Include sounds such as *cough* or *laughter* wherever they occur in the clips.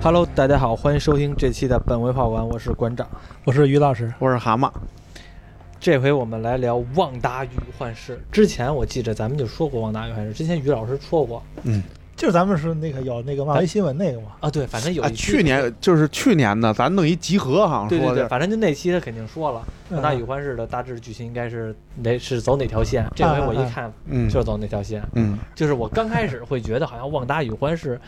Hello，大家好，欢迎收听这期的本位炮馆，我是馆长。我是于老师，我是蛤蟆，这回我们来聊《旺达与幻视》。之前我记着咱们就说过《旺达与幻视》，之前于老师说过。嗯。就是咱们是那个有那个漫威新闻那个嘛，啊，对，反正有去年就是去年的，咱弄一集合，好像对对对，反正就那期他肯定说了，《旺达与幻视》的大致剧情应该是哪是走哪条线。这回我一看嗯。就是走那条线，嗯，就是我刚开始会觉得好像《旺达与幻视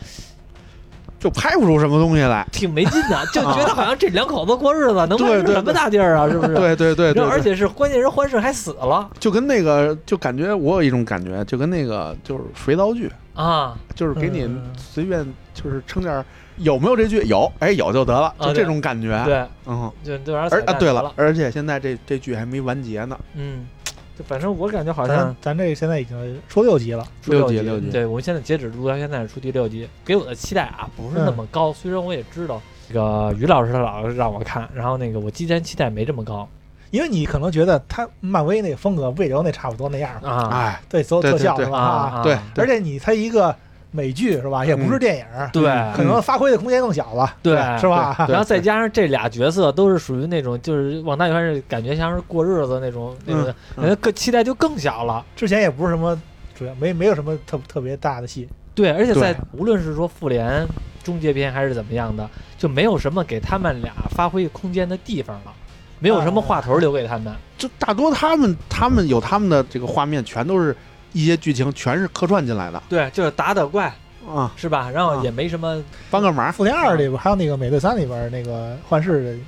就拍不出什么东西来，》挺没劲的，*laughs* 就觉得好像这两口子过日子能拍出什么大劲儿啊？是不是？对对对对，而且是关键人幻视还死了。就跟那个，就感觉我有一种感觉，就跟那个就是肥皂剧，啊！就是给你嗯。随便就是称点儿有没有这剧有，哎有就得了，啊就这种感觉，对，嗯，就这玩意儿而啊对了，而且现在这这剧还没完结呢，嗯，就反正我感觉好像咱咱这现在已经出六集了，出，六集六集对我们现在截止录到现在是出第六集，给我的期待啊不是那么高。虽然我也知道这个于老师他老让我看，然后那个我之前期待没这么高因为你可能觉得他漫威那个风格不也就那差不多那样吗？啊哎，对，所有对对对特效是吧？啊，对而且你他一个美剧是吧，也不是电影，对。可能发挥的空间更小了，对。是吧？然后再加上这俩角色都是属于那种就是往大里是感觉像是过日子那种那种，嗯人家更期待就更小了。之前也不是什么主要没没有什么特特别大的戏，对，而且在无论是说复联终结篇还是怎么样的，就没有什么给他们俩发挥空间的地方了，没有什么话头留给他们。就大多他们他们有他们的这个画面，全都是一些剧情全是客串进来的。对，就是打打怪啊，是吧？然后啊也没什么帮个忙，复联二里边还有那个美队三里边那个幻视的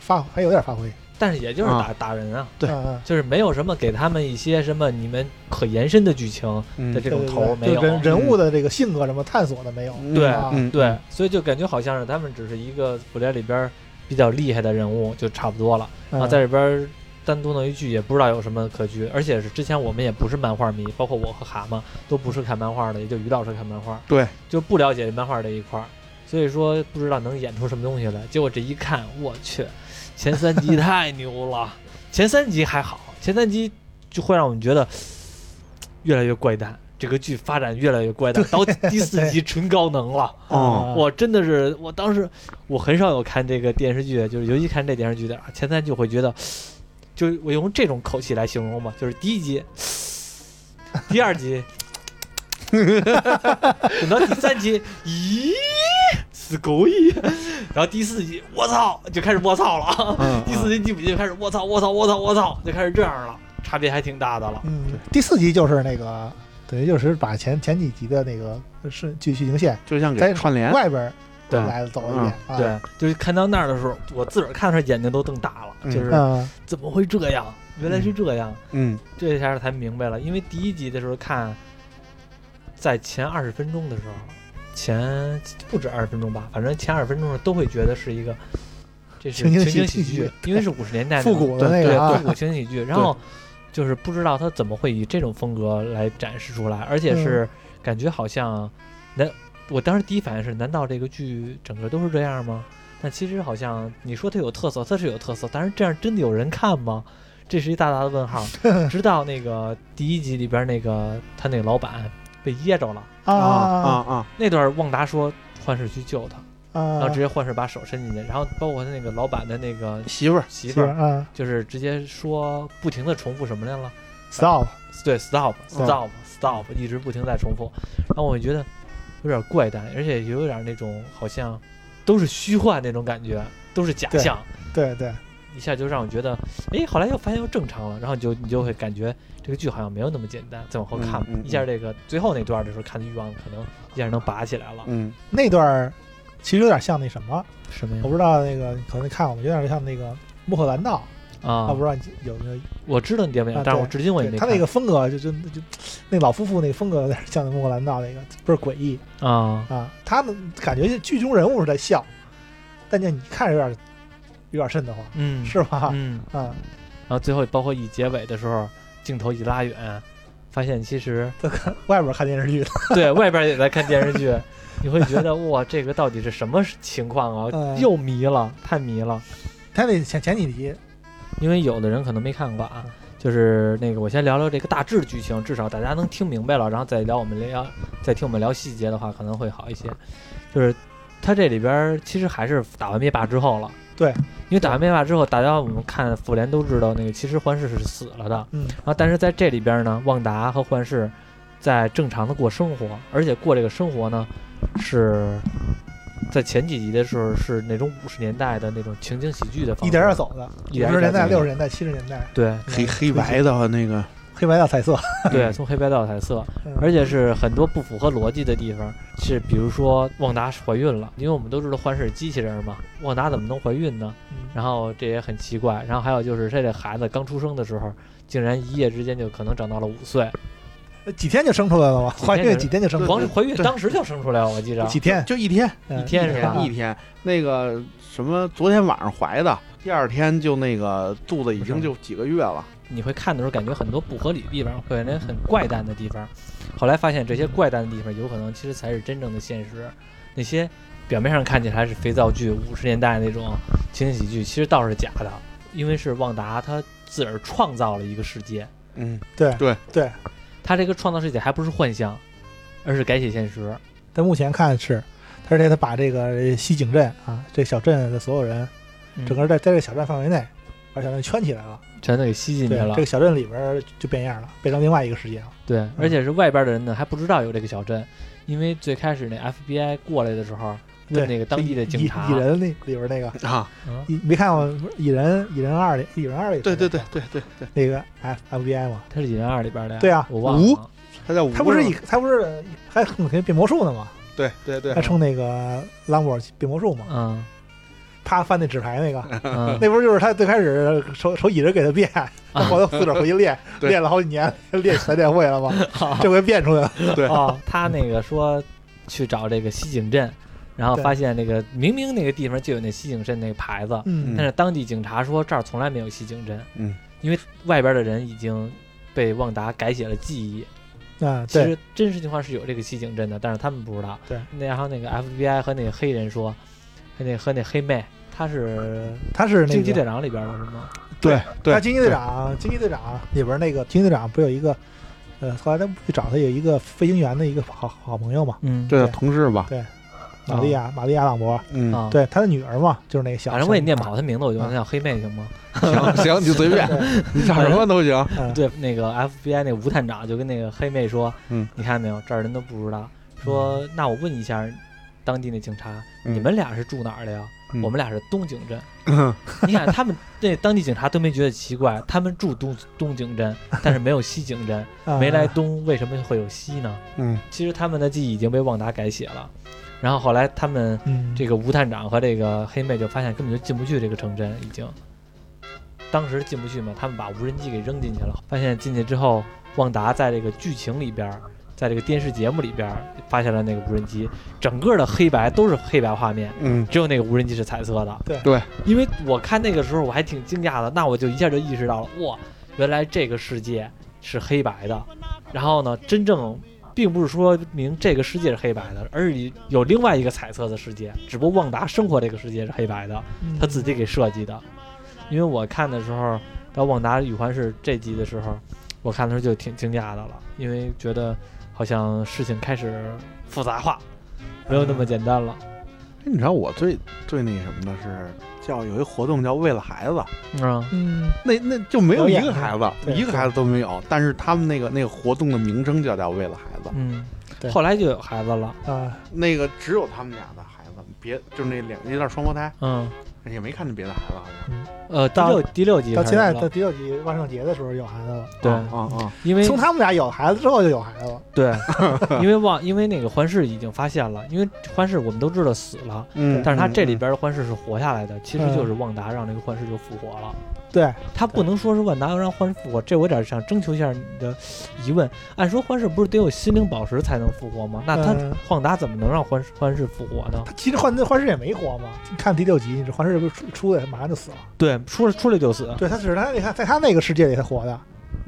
发还有点发挥，但是也就是打、啊。打人啊，对。就是没有什么给他们一些什么你们可延伸的剧情嗯。的这种对对头儿没有。就人人物的这个性格什么探索的没有，对对，所以就感觉好像是他们只是一个复联里边比较厉害的人物就差不多了，然后嗯。在里边儿单独弄一剧也不知道有什么可剧，而且是之前我们也不是漫画迷，包括我和蛤蟆都不是看漫画的，也就于老师看漫画，对，就不了解漫画这一块儿，所以说不知道能演出什么东西来。结果这一看，我去，前三集太牛了，*laughs* 前三集还好，前三集就会让我们觉得越来越怪诞。这个剧发展越来越怪诞，到第四集纯高能了。*laughs* 哦我真的是，我当时我很少有看这个电视剧，就是尤其看这电视剧的啊前三集，会觉得，就我用这种口气来形容吧，*laughs* 就是第一集，第二集，等到第三集，咦，死狗一，然后第四集，我操，就开始我操了，*laughs* 嗯第四集第五集就开始我操我操我操我操，就开始这样了，差别还挺大的了。嗯，第四集就是那个等于就是把前前几集的那个是剧剧情线就像给串联，外边儿对来走一遍，啊，对，就是看到那儿的时候，我自个儿看的时候眼睛都瞪大了，嗯就是嗯怎么会这样？原来是这样，嗯这下才明白了。因为第一集的时候看，在前二十分钟的时候，前不止二十分钟吧，反正前二十分钟都会觉得是一个这是情景喜喜剧因为是五十年代的复古的那对个啊复古情景喜剧，然后就是不知道他怎么会以这种风格来展示出来，而且嗯是感觉好像难。我当时第一反应是，难道这个剧整个都是这样吗？但其实好像你说它有特色，它是有特色，但是这样真的有人看吗？这是一大大的问号。*laughs* 直到那个第一集里边那个他那个老板被噎着了，啊啊啊啊，那段旺达说幻视去救他，然后啊直接幻视把手伸进去，然后包括他那个老板的那个媳妇儿，媳妇儿，啊就是直接说不停的重复什么来了。，stop，对，stop 嗯 stop stop，一直不停在重复，然后我就觉得有点怪诞，而且有点那种好像都是虚幻那种感觉，都是假象，对对，一下就让我觉得，哎，后来又发现又正常了，然后你就你就会感觉这个剧好像没有那么简单，再往后看，嗯嗯一下这个最后那段的时候看的欲望可能一下能拔起来了，嗯那段其实有点像那什么，什么呀我？不知道那个可能你看过吗？有点像那个穆赫兰道，啊我，不知道你有没有？我知道你电影啊，但是我至今我也没看他那个风格就就就那老夫妇那个风格有点像那穆赫兰道那个，倍儿诡异啊，啊。他们感觉剧中人物是在笑，但见你看着有点有点瘆得慌，嗯，是吧？嗯，啊，然后最后包括一结尾的时候，镜头一拉远，发现其实都看外边看电视剧的，对外边也在看电视剧，你会觉得哇，这个到底是什么情况啊？嗯又迷了，太迷了。他那前前几集因为有的人可能没看过啊，就是那个我先聊聊这个大致剧情，至少大家能听明白了，然后再聊我们聊，再听我们聊细节的话可能会好一些。就是他这里边儿其实还是打完灭霸之后了。对，因为打完灭霸之后，大家我们看复联都知道，那个其实幻视是死了的。嗯然后，但是在这里边呢，旺达和幻视在正常的过生活，而且过这个生活呢，是在前几集的时候是那种五十年代的那种情景喜剧的方式，一点点走的，五十年代、六十年代、七十年代，对黑黑白的那个，黑白到彩色，对，*laughs* 从黑白到彩色，嗯。而且是很多不符合逻辑的地方，是比如说旺达怀孕了，因为我们都知道幻视是机器人嘛，旺达怎么能怀孕呢？嗯。然后这也很奇怪。然后还有就是这这孩子刚出生的时候，竟然一夜之间就可能长到了五岁，几天就生出来了吗？怀孕几天就生出来了，光是怀孕当时就生出来了，我记着。几天就一天嗯一天是吧一天，那个什么，昨天晚上怀的，第二天就那个肚子已经就几个月了。你会看的时候感觉很多不合理的地方，会感觉很怪诞的地方。后来发现这些怪诞的地方，有可能其实才是真正的现实。那些表面上看起来是肥皂剧、五十年代那种情景喜剧，其实倒是假的，因为是旺达他自个儿创造了一个世界，嗯，对对对，他这个创造世界还不是幻象，而是改写现实。但目前看是，而且他把这个西井镇啊，这小镇的所有人，嗯整个在在这个小镇范围内，把小镇圈起来了。全都给吸进去，了这个。小镇里边儿就变样了，变成另外一个世界了。对，而且是外边的人呢还不知道有这个小镇，因为最开始那 FBI 过来的时候对问那个当地的警察蚁蚁，人那里边那个，啊，嗯你没看过蚁人蚁人二里蚁人二里？对对对，对对对，那个 F FBI 嘛，他是蚁人二里边的呀。对啊我忘了。他叫吴他不是一他不是还冲变魔术呢吗？对对对还，冲那个兰博变魔术嘛？嗯啪翻那纸牌那个，嗯，*laughs* 那不是就是他最开始手手蚁人给他变，他后来自个儿回去练，*laughs* 练了好几年，练才练会了吗？*laughs* 这回变出来了。对啊，他那个说去找这个西井镇，然后发现那个明明那个地方就有那西井镇那个牌子，嗯。但是当地警察说这儿从来没有西井镇，嗯，因为外边的人已经被旺达改写了记忆。啊，其实真实情况是有这个西井镇的，但是他们不知道。对，那然后那个 FBI 和那个黑人说，和那和那黑妹，她是他是那惊奇队长里边的是吗？对对，他惊奇队长，惊奇队长里边那个惊奇队长不有一个，呃，后来他不去找他有一个飞行员的一个好好朋友嘛，嗯，对对。同事吧，玛利亚玛利亚朗博，嗯，啊，，对，他的女儿嘛，就是那个小，反正我也念不好他名字，我就叫黑妹行吗？*laughs* 行行，你随便，*laughs* 你叫什么都行。嗯。对，那个 FBI 那吴探长就跟那个黑妹说，嗯，你看见没有，这儿人都不知道。说，那我问一下当地那警察，嗯。你们俩是住哪儿的呀？嗯。我们俩是东井镇。*laughs* 你看他们那当地警察都没觉得奇怪，他们住东东井镇，但是没有西井镇，啊。没来东，为什么会有西呢？嗯。其实他们的记忆已经被旺达改写了。然后后来他们嗯，这个吴探长和这个黑妹就发现根本就进不去这个城镇，已经。当时进不去嘛，他们把无人机给扔进去了。发现进去之后，旺达在这个剧情里边，在这个电视节目里边发现了那个无人机，整个的黑白都是黑白画面，嗯，只有那个无人机是彩色的。对对，因为我看那个时候我还挺惊讶的，那我就一下就意识到了，哇，原来这个世界是黑白的。然后呢，真正并不是说明这个世界是黑白的，而是有另外一个彩色的世界，只不过旺达生活这个世界是黑白的，嗯他自己给设计的。因为我看的时候，到旺达与环视这集的时候，我看的时候就挺惊讶的了，因为觉得好像事情开始复杂化，没有那么简单了。你知道我最最那什么的是叫有一活动叫为了孩子，嗯。嗯，那那就没有一个孩子，一个孩子都没有，但是他们那个那个活动的名称就叫为了孩子，嗯对，后来就有孩子了。啊，那个只有他们俩的孩子，别就是那两一对双胞胎，嗯，也没看见别的孩子好像。呃，第到六第六集到现在到第六集万圣节的时候有孩子了，对啊啊啊！因为从他们俩有孩子之后就有孩子了，*laughs* 对，*laughs* 因为忘，因为那个幻视已经发现了，因为幻视我们都知道死了，嗯，但是他这里嗯边的幻视是活下来的，其实就是旺达让这个幻视就复活了。对，他不能说是万达要让幻视复活，这我有点想征求一下你的疑问。按说幻视不是得有心灵宝石才能复活吗？那他嗯旺达怎么能让幻视幻视复活呢？他其实幻幻视也没活嘛，你看第六集，你这幻视不是出出来马上就死了，对，出来出来就死对，他只是他你看在他那个世界里他活的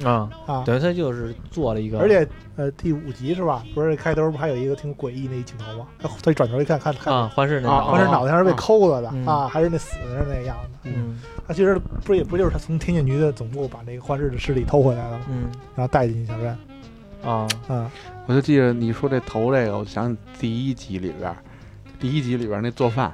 啊，啊，等于他就是做了一个，而且呃第五集是吧？不是开头不还有一个挺诡异那一镜头吗？他他一转头一看，看看啊，幻视那啊脑幻视脑袋上是被抠了的嗯啊，还是那死的那样子。嗯他其实不是也不就是他从天剑局的总部把那个幻视的尸体偷回来了，嗯。然后带进去小镇啊。啊，我就记得你说这头这个，我想起第一集里边儿，第一集里边那做饭，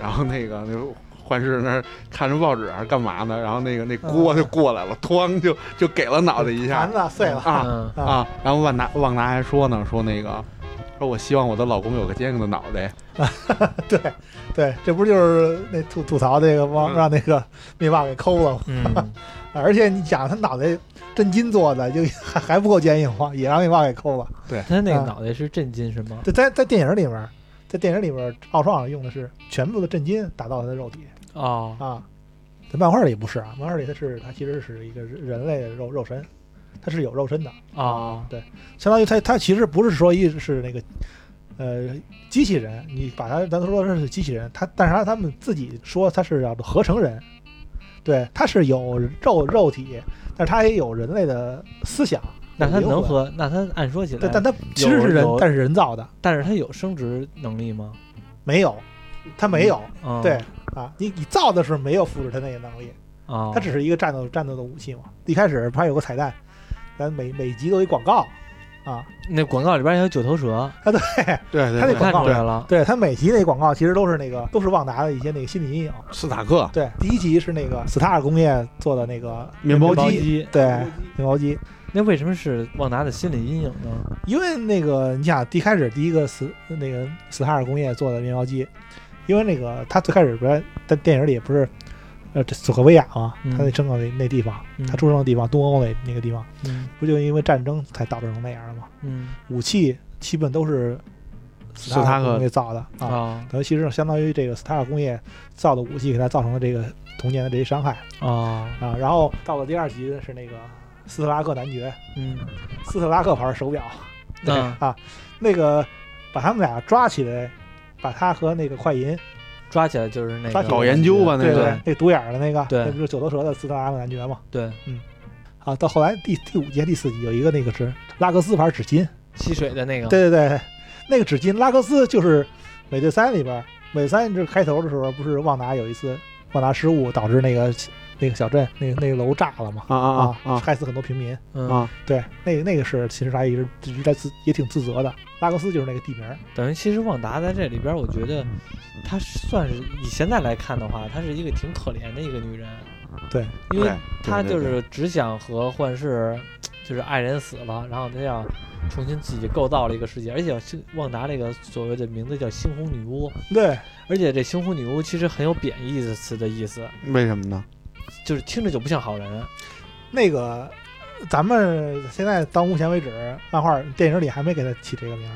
然后那个那幻视那看着报纸还是干嘛呢？然后那个那锅就过来了，咣就就给了脑袋一下盘子碎了啊嗯啊！然后旺达旺达还说呢，说那个说我希望我的老公有个坚硬的脑袋。*laughs* 对对，这不就是那吐吐槽那个往嗯让那个灭霸给抠了吗？嗯，*laughs* 而且你想他脑袋真金做的，就还还不够坚硬吗？也让灭霸给抠了。对他那个啊脑袋是震金是吗？对，在在电影里面，在电影里面，奥创用的是全部的震金打造他的肉体哦，啊。在漫画里不是啊，漫画里他是他其实是一个人人类的肉肉身，他是有肉身的，啊。对，相当于他他其实不是说一是那个呃机器人，你把它咱说是机器人，他但是他他们自己说他是叫做合成人，对，他是有肉肉体，但是他也有人类的思想，那他能和那他按说起来，对，但他其实是人，但是人造的，但是他有生殖能力吗？没有，他没有，嗯对啊，你你造的时候没有复制他那个能力，啊，它只是一个战斗战斗的武器嘛。一开始不还有个彩蛋，咱每每集都有一广告啊，那广告里边有九头蛇，啊对对对对，他那广告看出来了，对，他每集那广告其实都是那个都是旺达的一些那个心理阴影。斯塔克对，第一集是那个斯塔尔工业做的那个面包机，包机，对面包机，那为什么是旺达的心理阴影呢？因为那个你想，一开始第一个斯那个斯塔尔工业做的面包机，因为那个他最开始不是在电影里不是呃这索科维亚嘛，嗯他那生活那那地方，嗯他出生的地方东欧那那个地方，嗯不就因为战争才导致成那样的吗？嗯武器基本都是斯斯塔克塔尔工业造的啊，啊等于其实相当于这个斯塔克工业造的武器给他造成了这个童年的这些伤害啊啊。然后到了第二集是那个斯特拉克男爵，嗯斯特拉克牌手表，*laughs* 对嗯啊，那个把他们俩抓起来，把他和那个快银，抓起来就是那个搞研究吧那个对对，那独眼儿的那个，对。那不是九头蛇的斯特拉克男爵嘛？对。嗯。啊，到后来第第五集、第四集有一个那个是拉克斯牌纸巾，吸水的那个，对对对，那个纸巾拉克斯就是美队三里边儿，美队三这开头的时候不是旺达有一次旺达失误导致那个那个小镇那个那个楼炸了嘛？啊啊啊啊害死很多平民。嗯啊，对，那个那个是其实他一直一直在自也挺自责的。拉格斯就是那个地名儿，等于其实旺达在这里边，我觉得她算是以现在来看的话，她是一个挺可怜的一个女人，对，因为对她就是只想和幻视，就是爱人死了，然后她要重新自己构造了一个世界，而且星旺达这个所谓的名字叫猩红女巫，对，而且这猩红女巫其实很有贬义的词的意思，为什么呢？就是听着就不像好人。那个咱们现在到目前为止，漫画电影里还没给他起这个名儿，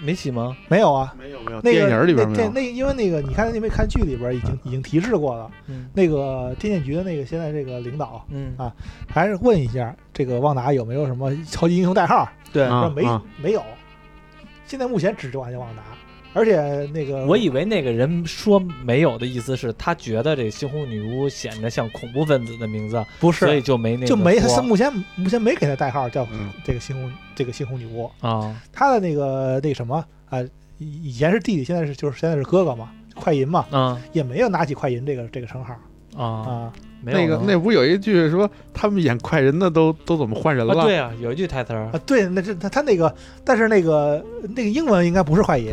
没起吗？没有啊。没有没有，那个电影里边那没有。电那因为那个你看，因为看剧里边已经已经提示过了，嗯那个天剑局的那个现在这个领导嗯啊还是问一下这个旺达有没有什么超级英雄代号，对，没、没有。现在目前只管叫旺达，而且那个我以为那个人说没有的意思是他觉得这猩红女巫显得像恐怖分子的名字，不是所以就没那个就没他说目前目前没给他代号叫嗯。这个猩红这个猩红女巫，啊。他的那个那个什么啊、以以前是弟弟，现在是就是现在是哥哥嘛，快银嘛，啊。也没有拿起快银这个这个称号。啊，啊。没有那个那不有一句说他们演快人的都都怎么换人了？啊对啊，有一句台词儿。啊，对，那这他他那个，但是那个那个英文应该不是快银，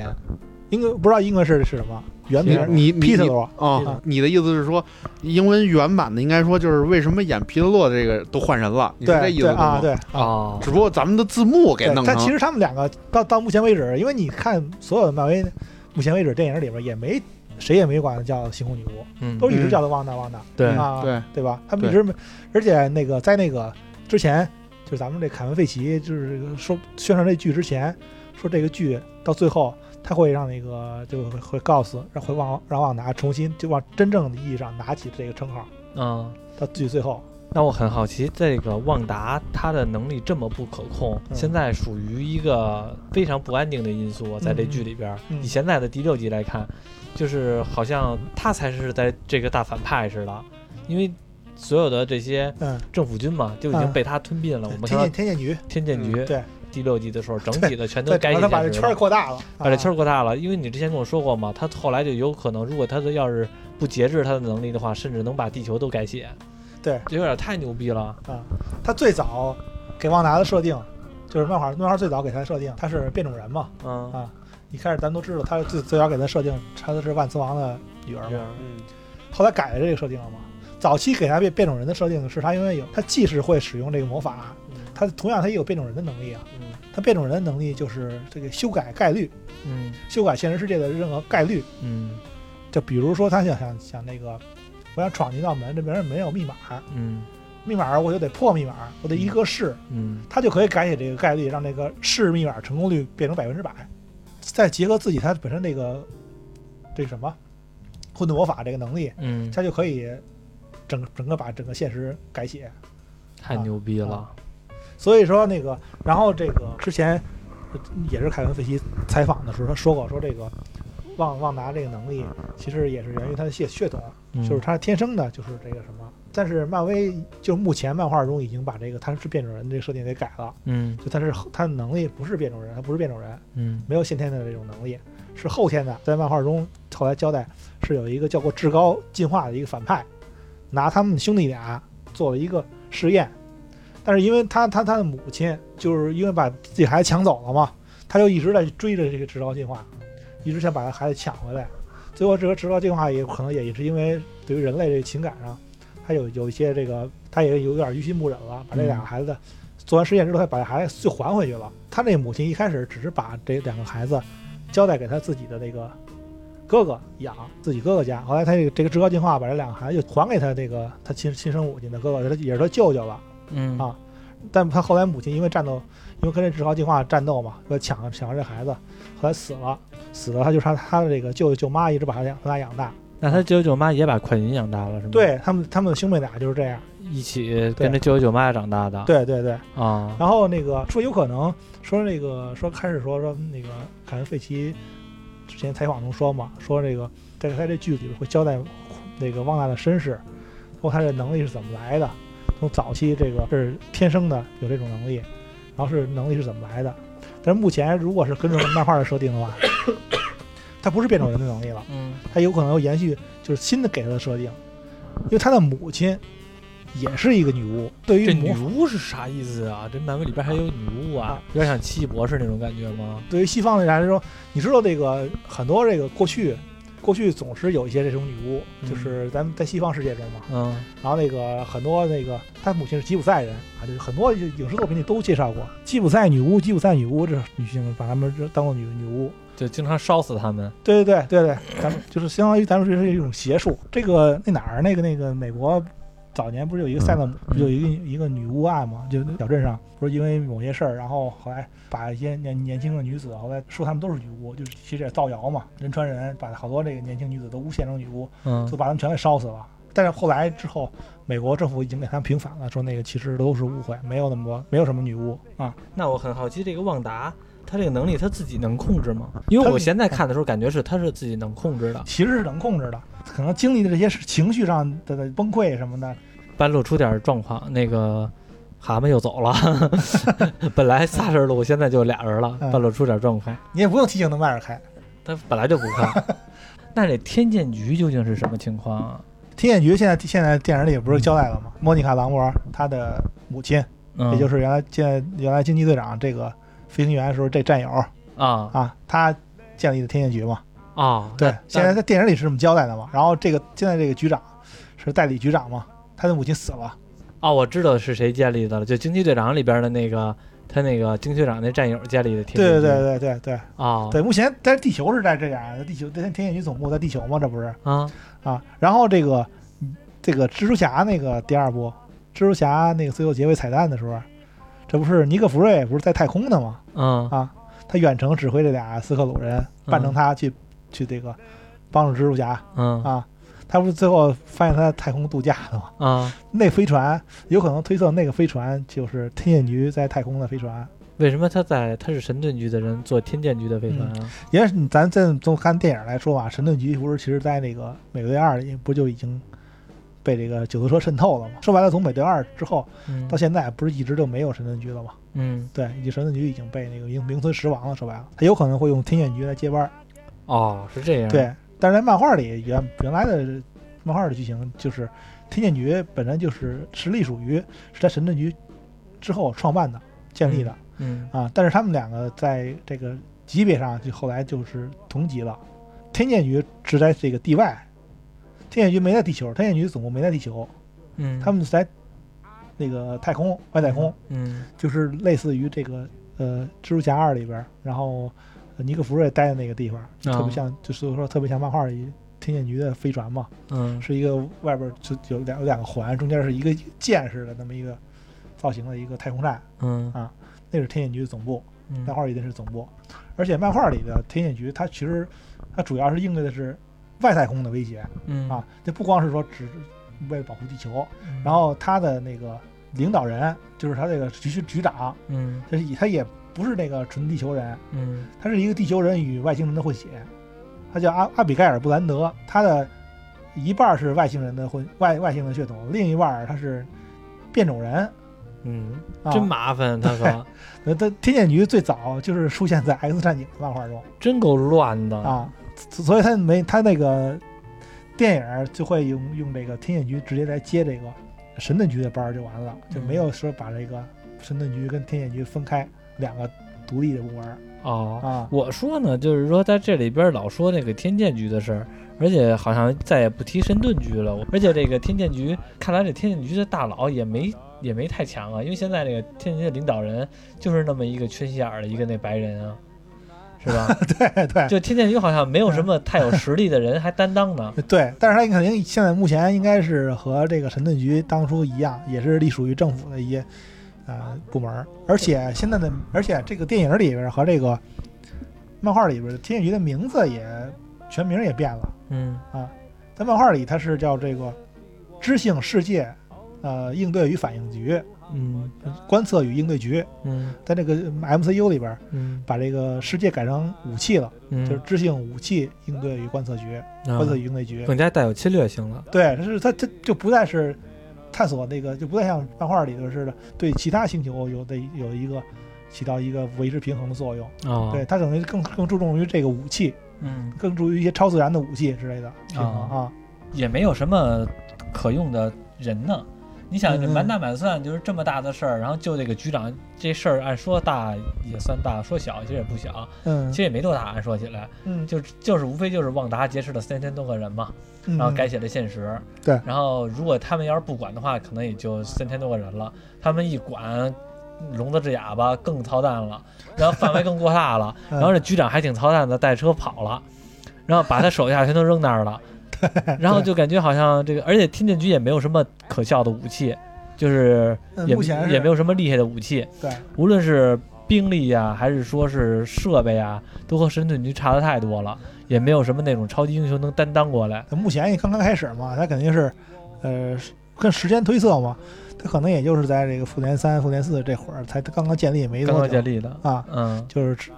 应该不知道英文是是什么原名你你你 Peter 哦，你的意思是说，英文原版的应该说就是为什么演皮特洛这个都换人了？你是这对意思啊对。啊只不过咱们的字幕给，弄成但其实他们两个到到目前为止，因为你看所有的漫威，目前为止电影里边也没谁也没管她叫星空女巫，嗯。都一直叫她旺达旺达对。啊，对。对吧？他们一直没，而且那个在那个之前，就是咱们这凯文费奇就是说宣传这剧之前，说这个剧到最后他会让那个就会会告诉让会旺让旺达重新就往真正的意义上拿起这个称号，嗯。到剧最后，那我很好奇，这个旺达他的能力这么不可控，嗯。现在属于一个非常不安定的因素，在这剧里边以现在的第六集来看，就是好像他才是在这个大反派似的，因为所有的这些嗯，政府军嘛，就已经嗯。被他吞并了。我们看天到剑天剑局，天剑局对，第六集的时候，整体的全都改写他把这圈。扩大了，把这圈扩大了，因为你之前跟我说过嘛，他后来就有可能，如果他的要是不节制他的能力的话，甚至能把地球都改写，对就有点太牛逼了。啊，他最早给旺达的设定就是漫画漫画最早给他的设定，他是变种人嘛，嗯啊一开始咱都知道，他最最早给他设定，他是万磁王的女儿嘛，嗯后来改了这个设定了嘛。早期给他变变种人的设定是他因为有他既是会使用这个魔法，他同样他也有变种人的能力啊。嗯他变种人的能力就是这个修改概率，嗯修改现实世界的任何概率。嗯就比如说他想想想那个，我想闯进一道门，这门没有密码，嗯密码我就得破密码，我得一个试，嗯他就可以改写这个概率，让那个试密码成功率变成百分之百。再结合自己他本身那个这什么混沌魔法这个能力，嗯，他就可以整整个把整个现实改写。太牛逼了。所以说那个，然后这个之前也是凯文·费奇采访的时候，他说过说这个旺旺达这个能力其实也是源于他的血血统，嗯就是他天生的就是这个什么。但是漫威就目前漫画中已经把这个他是变种人这个设定给改了，嗯就他是他的能力不是变种人，他不是变种人，嗯没有先天的这种能力，是后天的。在漫画中后来交代是有一个叫做至高进化的一个反派，拿他们兄弟俩做了一个试验，但是因为他他他的母亲就是因为把自己孩子抢走了嘛，他就一直在追着这个至高进化，一直想把他孩子抢回来。最后这个至高进化也可能也是因为对于人类这个情感上，他有有一些这个他也有点于心不忍了，把这两个孩子做完实验之后，他把这孩子就还回去了。他那母亲一开始只是把这两个孩子交代给他自己的那个哥哥养，自己哥哥家。后来他这个这个至高进化把这两个孩子就还给他那个他亲亲生母亲的哥哥，他也是他舅舅了。嗯啊但他后来母亲因为战斗，因为跟这至高进化战斗嘛，说抢抢了这孩子，后来死了，死了他就他他的这个舅舅舅妈一直把他养把他养大。那他舅舅舅妈也把快银养大了是吗？，对他们他们兄妹俩就是这样。一起跟着舅舅舅妈长大的。对对对，啊，然后那个说有可能说那个说开始说说那个凯文·费奇之前采访中说嘛，说这个在他这剧里边会交代那个旺达的身世，包括他这能力是怎么来的，从早期这个是天生的有这种能力，然后是能力是怎么来的。但是目前如果是跟着漫画的设定的话，他不是变种人的能力了，嗯他有可能要延续就是新的给他的设定，因为他的母亲也是一个女巫，对这女于魔巫是啥意思啊？这漫威里边还有女巫啊啊，有点像奇异博士那种感觉吗？对于西方的人来说，你知道这个很多这个过去，过去总是有一些这种女巫，嗯就是咱们在西方世界中嘛。嗯然后那个很多那个他母亲是吉普赛人啊，就是很多影视作品里都介绍过吉普赛女巫，吉普赛女巫这女性把她们当做女女巫。就经常烧死他们。对对对对对，咱们就是相当于咱们这是一种邪术。这个那哪儿那个那个美国早年不是有一个塞勒姆，不是有一个一个女巫案嘛？就小镇上不是因为某些事儿，然后后来把一些年年轻的女子，后来说她们都是女巫，就是其实也造谣嘛，人传人，把好多这个年轻女子都诬陷成女巫，嗯就把她们全给烧死了。但是后来之后，美国政府已经给他们平反了，说那个其实都是误会，没有那么多，没有什么女巫啊。那我很好奇，这个旺达他这个能力他自己能控制吗？因为我现在看的时候感觉是他是自己能控制的，其实是能控制的，可能经历的这些是情绪上的的崩溃什么的，半路出点状况，那个 *laughs* 蛤蟆又走了，*laughs* 本来仨人录，现在就俩人了，嗯半路出点状况，你也不用提醒他迈着开。他本来就不快。*laughs* 那这天剑局究竟是什么情况啊？天剑局现在现在电影里不是交代了吗？莫妮卡·朗博尔她的母亲，嗯、也就是原来现在原来惊奇队长这个飞行员的时候这战友啊啊，他建立的天剑局嘛。啊，对，现在在电影里是这么交代的嘛。然后这个现在这个局长是代理局长嘛，他的母亲死了。哦，我知道是谁建立的了，就惊奇队长里边的那个他那个惊奇队长那战友建立的天剑局。对对对对对啊，对，目前在地球是在这样的，地球天天眼局总部在地球嘛，这不是啊，啊。然后这个这个蜘蛛侠那个第二部，蜘蛛侠那个最后结尾彩蛋的时候，这不是尼克弗瑞不是在太空的吗？嗯啊，他远程指挥这俩斯克鲁人，扮成他去、去这个帮助蜘蛛侠嗯啊。他不是最后发现他在太空度假的吗？啊，那飞船有可能推测那个飞船就是天剑局在太空的飞船。为什么他在他是神盾局的人做天剑局的飞船啊？也是咱这从看电影来说吧，神盾局不是其实在那个美队二里不就已经被这个九头蛇渗透了吗？说白了，从美队二之后嗯到现在，不是一直就没有神盾局了吗？嗯对，已经神盾局已经被那个名名存实亡了。说白了，他有可能会用天剑局来接班。哦，是这样。对，但是在漫画里原原来的漫画的剧情就是天剑局本身就是是隶属于是在神盾局之后创办的、建立的、嗯啊，但是他们两个在这个级别上就后来就是同级了。天剑局只在这个地外，天剑局没在地球，天剑局总部没在地球，嗯，他们是在那个太空外太空，嗯就是类似于这个呃蜘蛛侠二里边，然后呃尼克弗瑞待的那个地方，特啊别像，就是说特别像漫画里天剑局的飞船嘛，嗯。是一个外边就有两有两个环，中间是一个剑似的那么一个造型的一个太空站，嗯。那是天剑局的总部，嗯。漫画里的是总部，而且漫画里的天剑局它其实它主要是应对的是外太空的威胁嗯。啊，这不光是说只为了保护地球，嗯。然后它的那个领导人就是他这个局局长。嗯。他是他也不是那个纯地球人，嗯。他是一个地球人与外星人的混血，他叫阿阿比盖尔·布兰德，他的一半是外星人的混外外星人血统，另一半他是变种人。嗯，啊、真麻烦，他说，*laughs* 那，他天剑局最早就是出现在 X 战警漫画中。真够乱的。啊，所以他没他那个电影就会用用这个天剑局直接来接这个神盾局的班儿就完了，就没有说把这个神盾局跟天剑局分开两个独立的部门儿哦。啊。我说呢，就是说在这里边老说那个天剑局的事儿，而且好像再也不提神盾局了。而且这个天剑局，看来这天剑局的大佬也没也没太强啊，因为现在这个天剑局的领导人就是那么一个缺心眼儿的一个那白人啊，是吧？*laughs* 对对，就天剑局好像没有什么太有实力的人还担当呢。*laughs* 对，但是他肯定现在目前应该是和这个神盾局当初一样，也是隶属于政府的一些呃部门儿。而且现在的，而且这个电影里边和这个漫画里边的天剑局的名字也全名也变了。嗯在漫画里，它是叫这个知性世界呃应对与反应局、嗯观测与应对局。嗯在这个 MCU 里边，嗯把这个世界改成武器了，嗯，就是知性武器应对与观测局、啊观测与应对局。更加带有侵略性了。对，它是它它就不再是探索那个，就不太像漫画里头似的，对其他星球有的有一个起到一个维持平衡的作用。啊，对，它等于更更注重于这个武器，嗯，更注重于一些超自然的武器之类的平衡啊啊。也没有什么可用的人呢。你想，这满打满算就是这么大的事儿，然后就这个局长这事儿，按说大也算大，说小其实也不小，嗯其实也没多大。按说起来，嗯，就就是无非就是旺达劫持了三千多个人嘛，嗯然后改写了现实。对然后如果他们要是不管的话，可能也就三千多个人了。他们一管，聋子治哑巴更操蛋了，然后范围更过大了。*laughs* 嗯然后这局长还挺操蛋的，带车跑了，然后把他手下全都扔那儿了，然后就感觉好像这个，而且天剑局也没有什么可笑的武器，就是也也没有什么厉害的武器，对，无论是兵力呀、还是说是设备呀，都和神盾局差的太多了，也没有什么那种超级英雄能担当过来。目前也刚刚开始嘛，他肯定是呃跟时间推测嘛，他可能也就是在这个复联三、复联四这会儿才刚刚建立没刚多久。刚建立的，啊，嗯。就是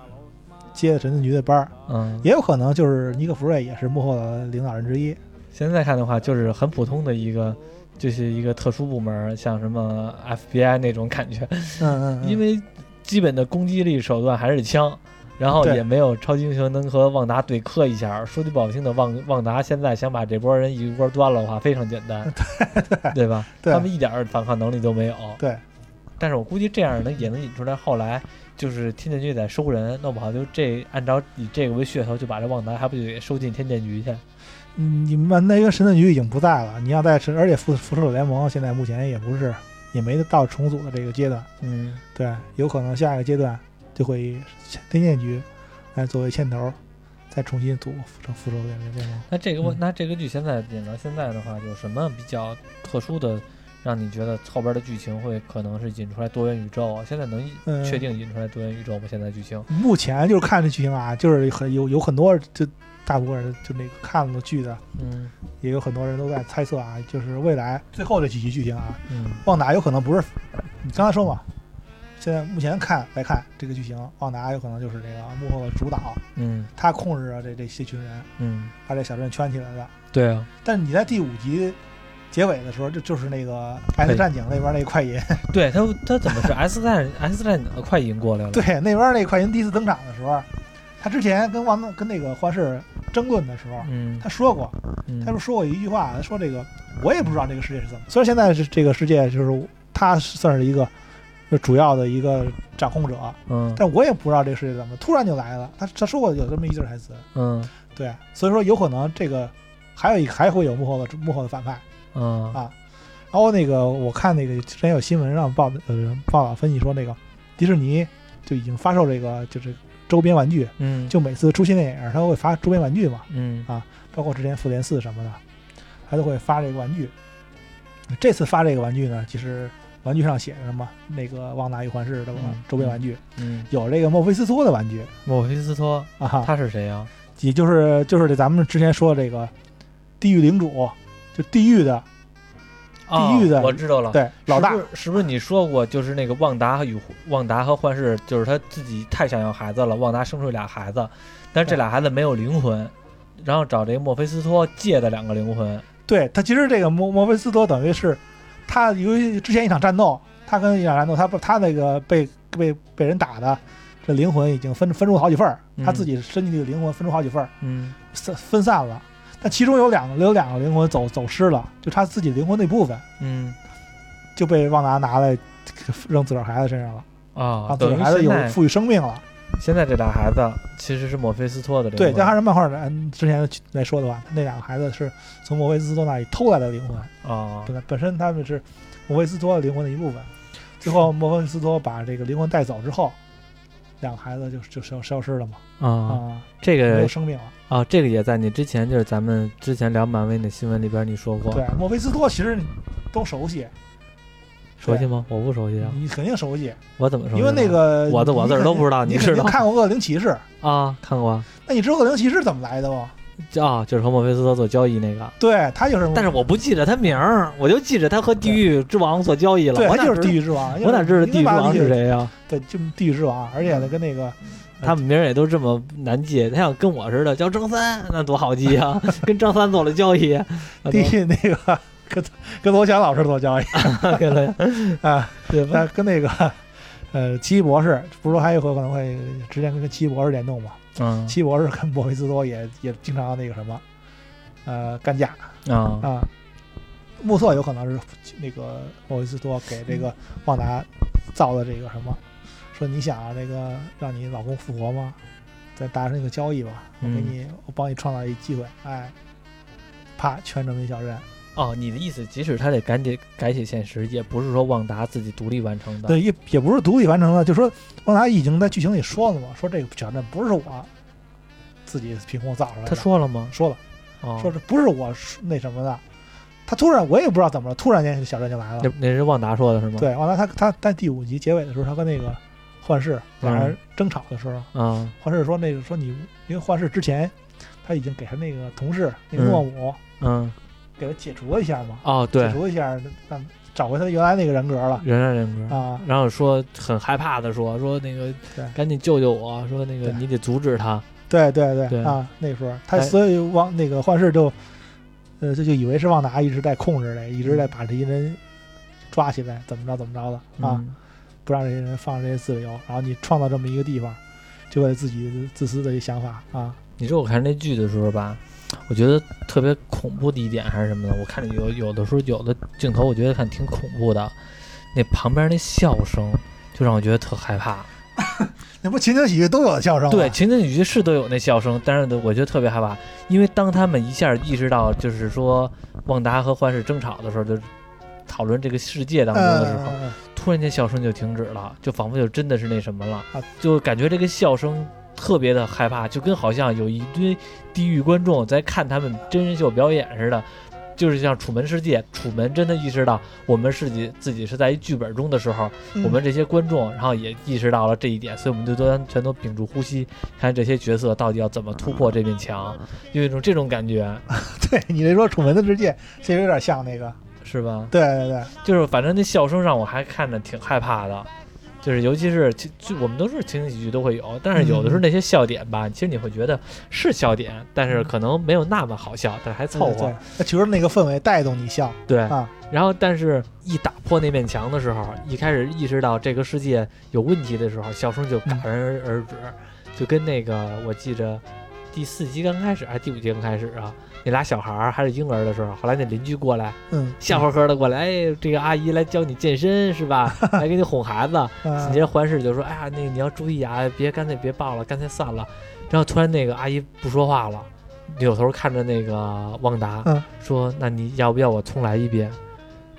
接了神盾局的班儿，嗯，也有可能就是尼克弗瑞也是幕后的领导人之一。现在看的话，就是很普通的一个，就是一个特殊部门，像什么 FBI 那种感觉，嗯嗯，嗯。因为基本的攻击力手段还是枪，然后也没有超级英雄能和旺达对磕一下。说句不好听的，旺旺达现在想把这波人一锅端了的话，非常简单，*laughs* 对吧？对。他们一点儿反抗能力都没有。对，但是我估计这样能也能引出来，后来就是天剑局在收人，弄不好就这按照以这个为噱头，就把这旺达还不就给收进天剑局去？嗯你们那个神盾局已经不在了，你要在神，而且复复仇者联盟现在目前也不是，也没到重组的这个阶段。嗯，对，有可能下一个阶段就会以天剑局来作为牵头，再重新组复仇复仇者联盟。那这个问，嗯那这个剧现在演到现在的话，有什么比较特殊的，让你觉得后边的剧情会可能是引出来多元宇宙啊？现在能嗯确定引出来多元宇宙吗？现在剧情？目前就是看这剧情啊，就是很有有很多就大部分人就那个看了剧的，嗯也有很多人都在猜测啊，就是未来最后这几集剧情啊，嗯旺达有可能不是你刚才说嘛，现在目前看来看这个剧情，旺达有可能就是这个幕后的主导，嗯他控制着这这些群人，嗯，把这小镇圈起来的。对啊，但是你在第五集结尾的时候，就就是那个 X 战警那边那快银，*laughs* 对他他怎么是 S 战 S 战警的快银过来了？对，那边那快银第一次登场的时候，他之前跟王跟那个幻视争论的时候，嗯，他说过，嗯他就说过一句话，他说这个我也不知道这个世界是怎么，虽然现在是这个世界就是他算是一个是主要的一个掌控者。嗯但我也不知道这个世界怎么突然就来了。他他说过有这么一句台词，嗯对，所以说有可能这个还有一还会有幕后的幕后的反派。嗯啊然后那个我看那个之前有新闻上报呃报道分析说，那个迪士尼就已经发售这个就是周边玩具，嗯，就每次出新电影，它会发周边玩具嘛，嗯啊包括之前复联四什么的，它都会发这个玩具。这次发这个玩具呢，其实玩具上写着什么？那个旺达与幻视的嗯周边玩具，嗯，有这个墨菲斯托的玩具墨菲斯托啊，他是谁呀？也就是就是这咱们之前说的这个地狱领主，就地狱的地狱的哦我知道了。对老大是不是你说过，就是那个旺达与旺达和幻视，就是他自己太想要孩子了，旺达生出俩孩子，但是这俩孩子没有灵魂，然后找这个墨菲斯托借的两个灵魂。对他其实这个墨墨菲斯托等于是他由于之前一场战斗，他跟一场战斗，他他那个被被被人打的这灵魂已经分分出好几份他自己身体里的灵魂分出好几份儿，嗯分分散了。但其中有两个有两个灵魂走走失了，就他自己灵魂那部分嗯就被旺达拿来扔自个儿孩子身上了，啊，让自个儿孩子有赋予生命了。现在这俩孩子其实是墨菲斯托的灵对，魂。这还是漫画人之前来说的话，那两个孩子是从墨菲斯托那里偷来的灵魂。啊，本来本身他们是墨菲斯托的灵魂的一部分。最后墨菲斯托把这个灵魂带走之后，两个孩子就就消消失了嘛，啊，啊，这没有个生命了。啊，这个也在你之前就是咱们之前聊漫威那新闻里边你说过，对，莫菲斯托其实你都熟悉，熟悉吗？我不熟悉啊，你肯定熟悉，我怎么熟悉？因为那个我的我字儿都不知道，你知道肯定看过《恶灵骑士》，啊？看过那你知道恶灵骑士怎么来的不？啊，就是和墨菲斯托做交易那个。对他就是，但是我不记着他名儿，我就记着他和地狱之王做交易了。对他就是地狱之王。我哪知道地狱之王是谁？谁呀？对，就地狱之王，而且呢，跟那个他们名儿也都这么难记，他想跟我似的叫张三，那多好记啊！*laughs* 跟张三做了交易，那地狱那个跟跟罗翔老师做交易多给了啊，对跟那个呃奇异博士，不是说还有可能会直接跟奇异博士联动吗？嗯奇异博士跟博维斯多也也经常那个什么，呃，干架啊啊。目测有可能是那个博维斯多给这个旺达造的这个什么，说你想啊，这个让你老公复活吗？再达成一个交易吧，我给嗯你，我帮你创造一机会，哎，啪，全程一小镇。哦，你的意思，即使他得赶紧改写现实，也不是说旺达自己独立完成的。对，也也不是独立完成的，就说旺达已经在剧情里说了嘛，说这个小镇不是我自己凭空造出来的。他说了吗？说了，哦，说这不是我那什么的，他突然我也不知道怎么了，突然间小镇就来了那。那是旺达说的是吗？对，旺达他他在第五集结尾的时候，他跟那个幻视俩人争吵的时候，嗯，幻视说那个说你，因为幻视之前他已经给他那个同事那个嗯诺姆、嗯，给他解除了一下嘛，哦，对解，除一下让找回他原来那个人格了原来人格。啊。然后说很害怕的说说那个对赶紧救救我，说那个你得阻止他。对对对对啊，那时候他哎所以往那个幻视就，呃，他就以为是旺达一直在控制着，一直在把这些人抓起来，怎么着怎么着的啊，嗯不让这些人放这些自由，然后你创造这么一个地方，就为了自己自私的一想法啊，你说我看那剧的时候吧，我觉得特别恐怖的一点还是什么呢？我看着有有的时候有的镜头，我觉得看挺恐怖的，那旁边那笑声就让我觉得特害怕。*laughs* 那不情景喜剧都有笑声吗？对，情景喜剧是都有那笑声，但是，我觉得特别害怕，因为当他们一下意识到，就是说旺达和幻视争吵的时候，就讨论这个世界当中的时候，突然间笑声就停止了，就仿佛就真的是那什么了啊，就感觉这个笑声特别的害怕，就跟好像有一堆地狱观众在看他们真人秀表演似的。就是像《楚门世界》，楚门真的意识到我们自己自己是在一剧本中的时候，嗯。我们这些观众，然后也意识到了这一点，所以我们就都全都屏住呼吸，看这些角色到底要怎么突破这面墙，有一种这种感觉，*laughs* 对你这说《楚门的世界》，其实有点像那个，是吧？对对对，就是反正那笑声让我还看着挺害怕的，就是尤其是其就我们都是情景喜剧都会有，但是有的时候那些笑点吧，其实你会觉得是笑点，但是可能没有那么好笑，但是还凑合那其实那个氛围带动你笑对。啊，然后，但是一打破那面墙的时候，一开始意识到这个世界有问题的时候，笑声就戛然而而止，就跟那个我记着第四集刚开始还是第五集刚开始啊？那俩小孩儿还是婴儿的时候，后来那邻居过来，嗯，笑呵呵的过来，哎，这个阿姨来教你健身是吧？*laughs* 来给你哄孩子。紧接嗯着环视就说：“哎呀，那个你要注意啊，别干脆别抱了，干脆算了。”然后突然那个阿姨不说话了，扭头看着那个旺达，嗯说：“那你要不要我重来一遍？”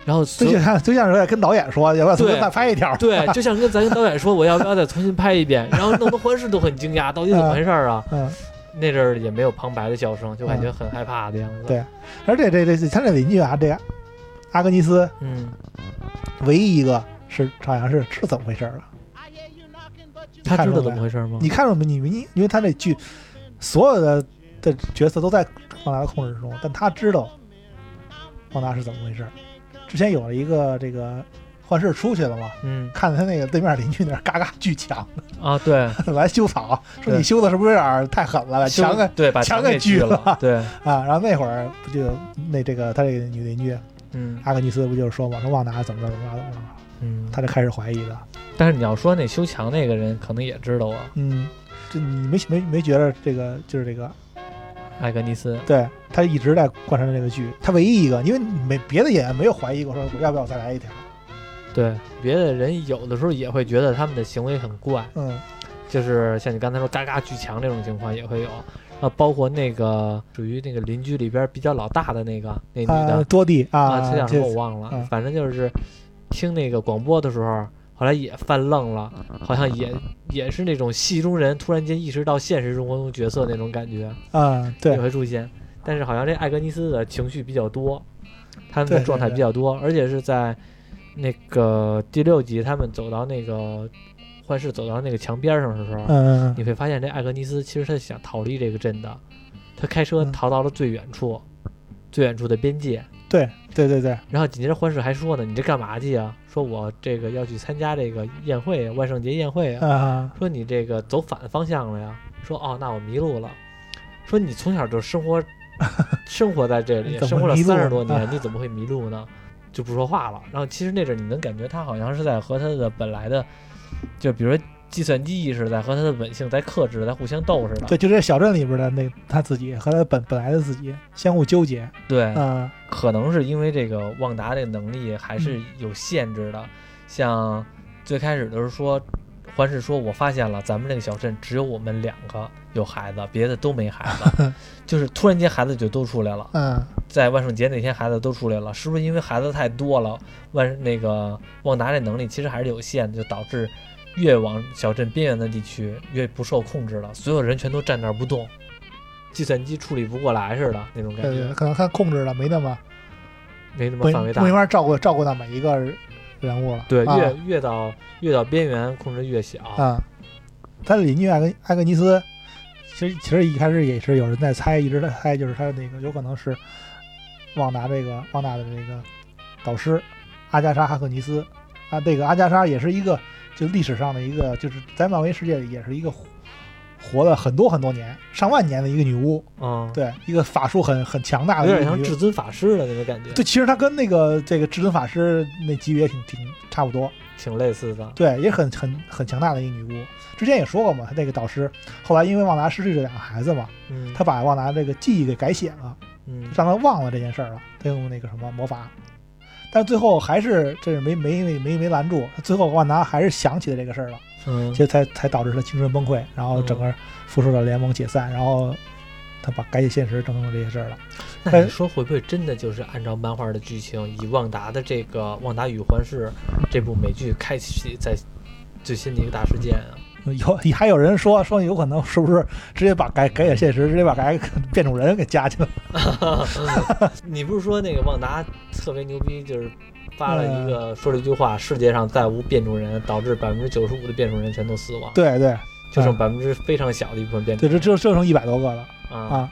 然后所就像就像是在跟导演说，要不要重新对再拍一条？对，就像跟咱跟导演说，我要不要再重新拍一遍？然后弄得环视都很惊讶，到底怎么回事儿啊？嗯，那阵儿也没有旁白的笑声，就感觉很害怕的样子。对而且这这这他这邻居啊，这个阿格尼斯嗯，唯一一个是好像是是怎么回事儿了？他知道怎么回事吗？你看着没？你你因为他那剧所有的的角色都在旺达的控制之中，但他知道旺达是怎么回事儿。之前有了一个这个幻视出去了嘛，嗯看见他那个对面邻居那嘎嘎巨墙，啊，对，*laughs* 来修草，说你修的是不是有点太狠了？把墙给对把墙给锯锯了了，对，啊！然后那会儿不就那这个他这个女邻居嗯阿格尼斯不就是说嘛，说旺达怎么着怎么着怎么着，嗯，他就开始怀疑了。但是你要说那修墙那个人，可能也知道啊，嗯，这你没没没觉得这个就是这个艾格尼斯，对他一直在观察这个剧，他唯一一个，因为没别的演员没有怀疑过说我要不要再来一条。对，别的人有的时候也会觉得他们的行为很怪，嗯。就是像你刚才说嘎嘎巨强这种情况也会有，啊，包括那个属于那个邻居里边比较老大的那个那女啊，的多蒂啊，叫什么我忘了嗯，反正就是听那个广播的时候，后来也犯愣了，好像也也是那种戏中人突然间意识到现实生活中角色那种感觉啊，也对，会出现，但是好像这艾格尼斯的情绪比较多，他们的状态比较多，而且是在那个第六集他们走到那个幻视走到那个墙边上的时候，你会发现这艾格尼斯其实他想逃离这个镇的，他开车嗯逃到了最远处，最远处的边界。对对对对，然后紧接着幻视还说呢：“你这干嘛去啊？说我这个要去参加这个宴会，万圣节宴会啊。啊说你这个走反方向了呀？说哦，那我迷路了。说你从小就生活 *laughs* 生活在这里，生活了三十多啊年，你怎么会迷路呢？就不说话了。然后其实那阵儿你能感觉他好像是在和他的本来的，就比如说计算机意识在和他的本性在克制，在互相斗似的。对，就这小镇里边的那他自己和他本本来的自己相互纠结，对，嗯可能是因为这个旺达这个能力还是嗯有限制的。像最开始的时候说，环视说，我发现了咱们这个小镇只有我们两个有孩子，别的都没孩子，*laughs* 就是突然间孩子就都出来了。嗯在万圣节那天，孩子都出来了，是不是因为孩子太多了？万那个旺达这能力其实还是有限的，就导致越往小镇边缘的地区越不受控制了，所有人全都站那儿不动，计算机处理不过来似的那种感觉可能他控制了没那么没那么范围大没。法照顾照顾到每一个人物了，对，啊越越到越到边缘，控制越小。啊，他的邻居艾格艾格尼斯，其实其实一开始也是有人在猜，一直在猜，就是他那个有可能是旺达这个旺达的这个导师阿加莎哈克尼斯啊，这个阿加莎也是一个就历史上的一个，就是在漫威世界里也是一个活活了很多很多年、上万年的一个女巫，嗯，对，一个法术很很强大的有点像至尊法师的那个感觉，对，，其实他跟那个这个至尊法师那级别挺挺差不多，挺类似的。对，也很很很强大的一个女巫。之前也说过嘛，他那个导师后来因为旺达失去这两个孩子嘛，嗯，他把旺达这个记忆给改写了，嗯让他忘了这件事儿了。他用那个什么魔法，但最后还是这是没没没没没拦住，最后万达还是想起了这个事儿了，嗯所以才才导致他精神崩溃，然后整个复仇者联盟解散，然后他把改写现实等等这些事儿了。那你说会不会真的就是按照漫画的剧情，以旺达的这个《旺达与幻视》这部美剧开启在最新的一个大事件啊？*laughs* 有还有人说说有可能是不是直接把改改写现实，直接把改变种人给加进了？你不是说那个旺达特别牛逼，就是发了一个说了一句话：世界上再无变种人，导致百分之九十五的变种人全都死亡，对对就剩嗯百分之非常小的一部分变对，种这这就剩一百多个了啊。啊！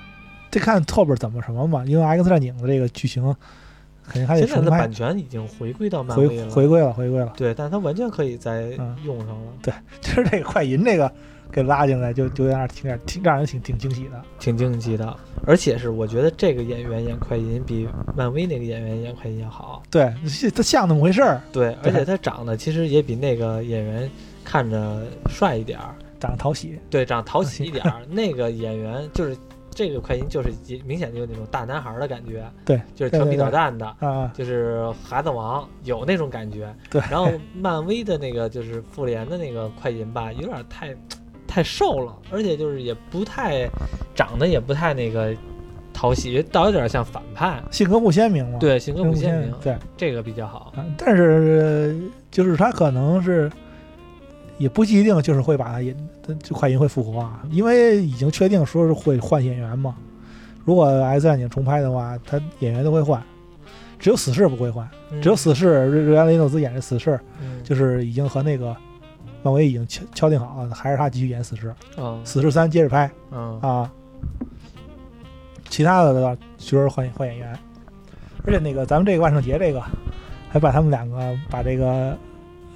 这看后边怎么什么嘛，因为 X 战警的这个剧情肯定还得现在重拍的版权已经回归到漫回威了，回归了，回归了。对，但它完全可以再嗯用上了，对其实 *laughs* 这个快银这个给拉进来就，就有点挺点挺让人挺挺惊喜的。挺惊奇的。而且是我觉得这个演员演快银比漫威那个演员演快银要好。对，是他像那么回事儿。对，对而且他长得其实也比那个演员看着帅一点儿。长得讨喜，对，长得讨喜 *laughs* 一点儿。那个演员就是这个快银，就是明显就有那种大男孩儿的感觉，对，就是调皮捣蛋的，啊，就是孩子王，有那种感觉。对然后漫威的那个就是复联的那个快银吧，有点太太瘦了，而且就是也不太长得也不太那个讨喜，倒有点像反派。性格不鲜明嘛，，对，性格不鲜明，对，这个比较好。啊但是就是他可能是也不一定就是会把他引，就快银会复活啊，因为已经确定说是会换演员嘛。如果 X 战警重拍的话，他演员都会换，只有死侍不会换，只有死侍瑞瑞安雷诺兹演的死侍，嗯，就是已经和那个漫威已经敲敲定好了，还是他继续演死侍，嗯死侍三接着拍嗯啊。其他的的就是换换演员，而且那个咱们这个万圣节这个，还把他们两个把这个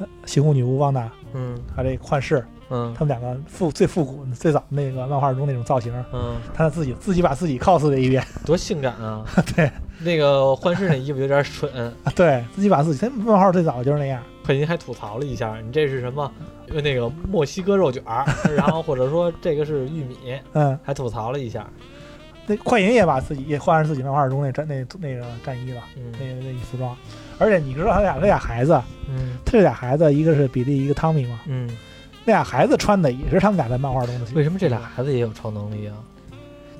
呃猩红女巫旺达嗯。还有这幻视，嗯。他们两个复最复古最早那个漫画中那种造型，嗯，他自己自己把自己 cos 了一遍，*laughs* 多性感啊！*laughs* 对。那个幻视那衣服有点蠢，*laughs* 对自己把自己，他漫画最早就是那样，快银还吐槽了一下，你这是什么？那个墨西哥肉卷儿，然后或者说这个是玉米，嗯，还吐槽了一下。那快银也把自己也换上自己漫画中那战那那个战衣了，那那服装，而且你知道他俩那俩孩子，嗯他这俩孩子一个是比利，一个汤米嘛，嗯，那俩孩子穿的也是他们俩在漫画中的。为什么这俩孩子也有超能力啊？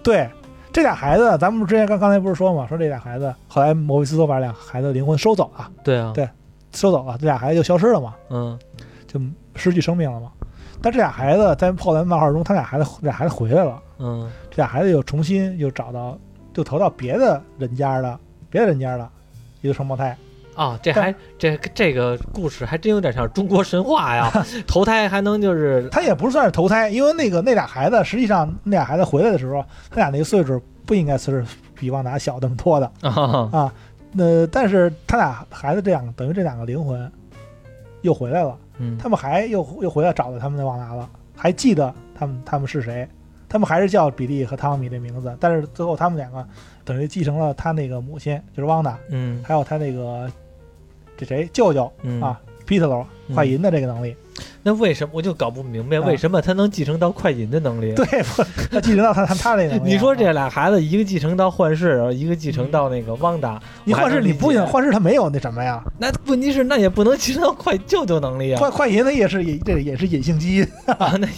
对，这俩孩子，咱们之前刚刚才不是说嘛，说这俩孩子后来摩比斯都把俩孩子灵魂收走了，对啊，对收走了，这俩孩子就消失了嘛，嗯就失去生命了嘛。但这俩孩子在后来漫画中，他俩孩子俩孩子回来了，嗯这俩孩子又重新又找到，就投到别的人家的别的人家的一个双胞胎。啊，这还这这个故事还真有点像中国神话呀，*laughs* 投胎还能就是他也不算是投胎，因为那个那俩孩子实际上那俩孩子回来的时候，他俩那个岁数不应该是比旺达小那么多的。*laughs* 啊啊，那但是他俩孩子这样等于这两个灵魂又回来了，嗯他们还又又回来找到他们的旺达了，还记得他们他们是谁，他们还是叫比利和汤米这名字，但是最后他们两个等于继承了他那个母亲就是旺达，嗯还有他那个这谁舅舅嗯啊皮特罗嗯快银的这个能力，那为什么我就搞不明白啊为什么他能继承到快银的能力？对，他继承到他他他这个能力 *laughs* 啊。你说这俩孩子，一个继承到幻视，一个继承到那个汪达，你幻视你不行行，，幻视他没有那什么呀，那问题是那也不能继承到快舅舅能力啊。快快银他也是隐这也是隐性基因，*laughs* 啊，那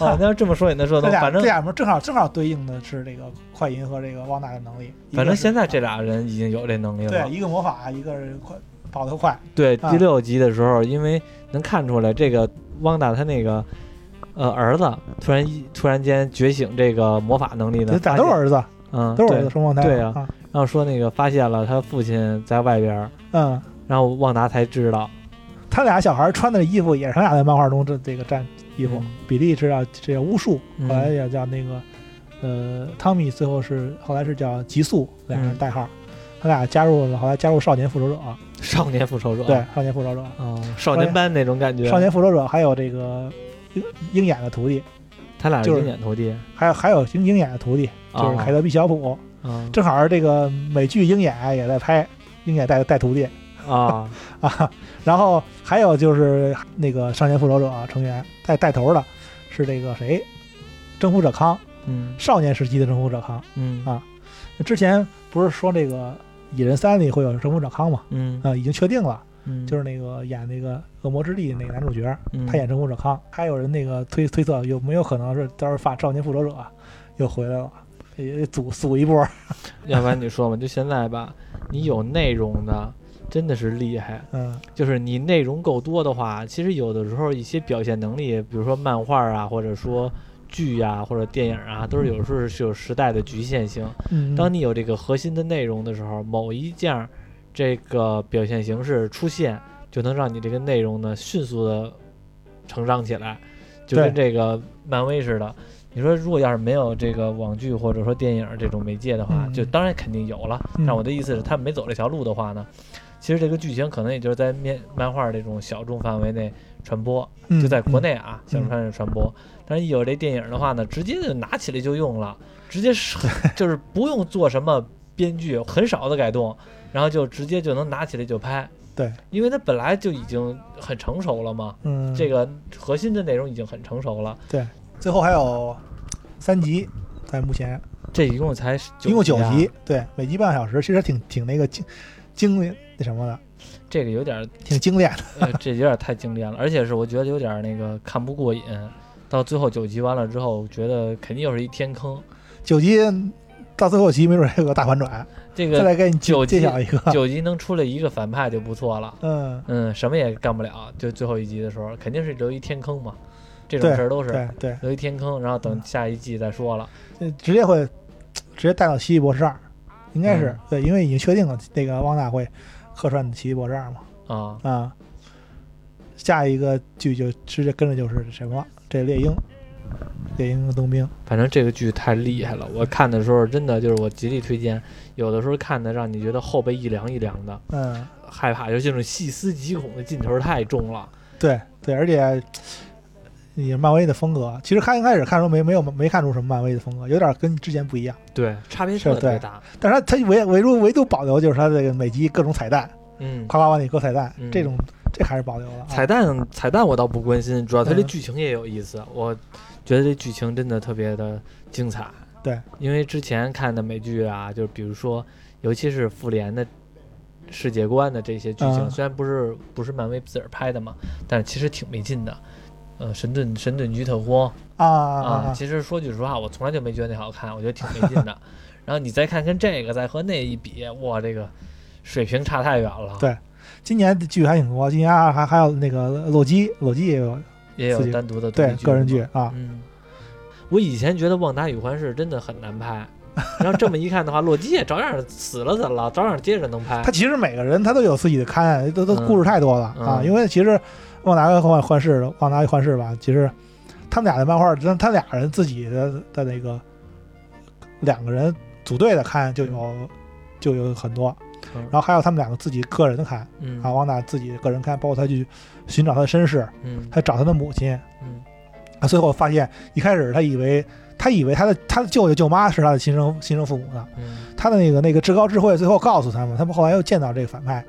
哦，那要这么说也能说这通，反正这俩门正好正好对应的是这个快银和这个旺达的能力。反正现在这俩人已经有这能力了。对一个魔法，一个是快跑得快，对，啊。第六集的时候，因为能看出来这个汪达他那个呃儿子突然一突然间觉醒这个魔法能力呢，咋都是儿子，嗯，都是儿子对双胞胎。对啊啊，然后说那个发现了他父亲在外边儿，嗯，然后旺达才知道，他俩小孩穿的衣服也是他俩在漫画中这这个战衣服嗯。比利是叫这叫巫术，嗯。后来也叫那个呃汤米，最后是后来是叫极速两个人嗯。代号。他俩加入了，后来加入少年复仇者，少年复仇者，对，少年复仇者，哦，少年班那种感觉，少年复仇者还有这个鹰鹰眼的徒弟，他俩是就是鹰眼徒弟，还有还有鹰鹰眼的徒弟，就是凯特毕小普。啊正好这个美剧《鹰眼》也在拍，鹰眼带带徒弟。啊 *laughs* 啊，然后还有就是那个少年复仇者成员带带头的是这个谁，征服者康，嗯。少年时期的征服者康。嗯。啊之前不是说这个蚁人三里会有征服者康嘛？嗯啊，已经确定了，嗯，就是那个演那个恶魔之地那个男主角，嗯他演征服者康。还有人那个推推测有没有可能是到时候发少年复仇者又回来了，也组组一波。*laughs* 要不然你说嘛，就现在吧，你有内容的真的是厉害，嗯就是你内容够多的话，其实有的时候一些表现能力，比如说漫画啊，或者说剧呀、或者电影啊，都是有时候是有时代的局限性。嗯，当你有这个核心的内容的时候，某一件儿这个表现形式出现，就能让你这个内容呢迅速的成长起来，就跟这个漫威似的。你说，如果要是没有这个网剧或者说电影这种媒介的话，嗯就当然肯定有了。嗯但我的意思是，他没走这条路的话呢，其实这个剧情可能也就是在面漫画这种小众范围内传播，嗯就在国嗯内啊，小众范围内传播。但是一有这电影的话呢，直接就拿起来就用了，直接是就是不用做什么编剧，很少的改动，然后就直接就能拿起来就拍。对，因为它本来就已经很成熟了嘛，嗯，这个核心的内容已经很成熟了。对最后还有三集，在目前这一共才一共九啊集，对，每集半个小时，其实挺挺那个精精炼那什么的，这个有点儿，挺精炼的。呃，这有点儿太经典了，而且是我觉得有点儿那个看不过瘾。到最后九集完了之后，觉得肯定又是一天坑。九集到最后集，没准还有个大反转，这个再来给你九集揭晓一个。九集能出来一个反派就不错了。*laughs* 嗯，嗯，什么也干不了，就最后一集的时候，肯定是留一天坑嘛。这种事儿都是对对，留一天坑，然后等下一季再说了。这直接会直接带到奇异博士二，应该是、嗯对，因为已经确定了那个汪大会客串的奇异博士二嘛。啊，啊，下一个剧就直接跟着就是什么？这猎鹰，猎鹰和冬兵，反正这个剧太厉害了，我看的时候真的就是我极力推荐。有的时候看的让你觉得后背一凉一凉的，嗯，害怕，就这种细思极恐的劲头太重了。对对，而且也是漫威的风格。其实看一开始看时候没没有没看出什么漫威的风格，有点跟之前不一样。对，差别特别大。但是它它唯唯独唯独保留就是它这个每集各种彩蛋，嗯，夸夸往里搁彩蛋，嗯这种这还是保留了、啊。彩蛋彩蛋我倒不关心，主要它这嗯剧情也有意思。我觉得这剧情真的特别的精彩。对，因为之前看的美剧啊，就是比如说，尤其是复联的世界观的这些剧情，嗯虽然不是不是漫威自个儿拍的嘛，但是其实挺没劲的。呃，神盾神盾局特工啊啊！其实说句实话，我从来就没觉得那好看，我觉得挺没劲的。然后你再看跟这个，再和那一比，哇，这个水平差太远了。对今年的剧还挺多，今年还还还有那个洛基，洛基也有也有单独的独对个人剧啊。嗯，我以前觉得《旺达与幻视》真的很难拍，然后这么一看的话，洛基也照样死了怎了，照样接着能拍他。其实每个人他都有自己的刊，都都嗯故事太多了、啊。嗯因为其实旺达跟幻幻视，旺达与幻视吧，其实他们俩的漫画，他他俩人自己的的那个两个人组队的看就有、就有很多，嗯。然后还有他们两个自己个人的看嗯。啊，旺达自己个人看，包括他去寻找他的身世，嗯。他找他的母亲，嗯。啊，最后发现一开始他以为他以为他的他的舅舅舅妈是他的亲生亲生父母呢，嗯。他的那个那个至高智慧最后告诉他们，他们后来又见到这个反派，